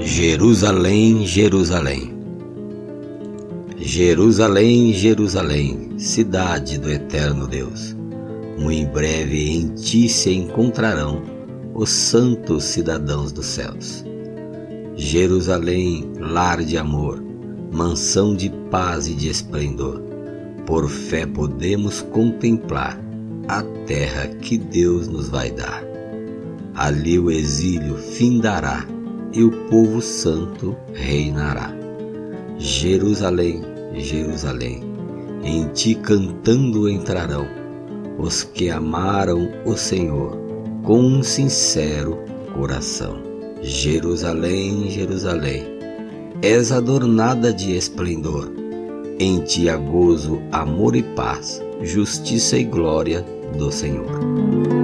Jerusalém, Jerusalém. Jerusalém, Jerusalém, cidade do eterno Deus. Muito em breve em ti se encontrarão os santos cidadãos dos céus. Jerusalém, lar de amor, mansão de paz e de esplendor. Por fé podemos contemplar a terra que Deus nos vai dar. Ali o exílio findará e o povo santo reinará. Jerusalém, Jerusalém, em ti cantando entrarão os que amaram o Senhor com um sincero coração. Jerusalém, Jerusalém, és adornada de esplendor, em ti há gozo, amor e paz, justiça e glória do Senhor.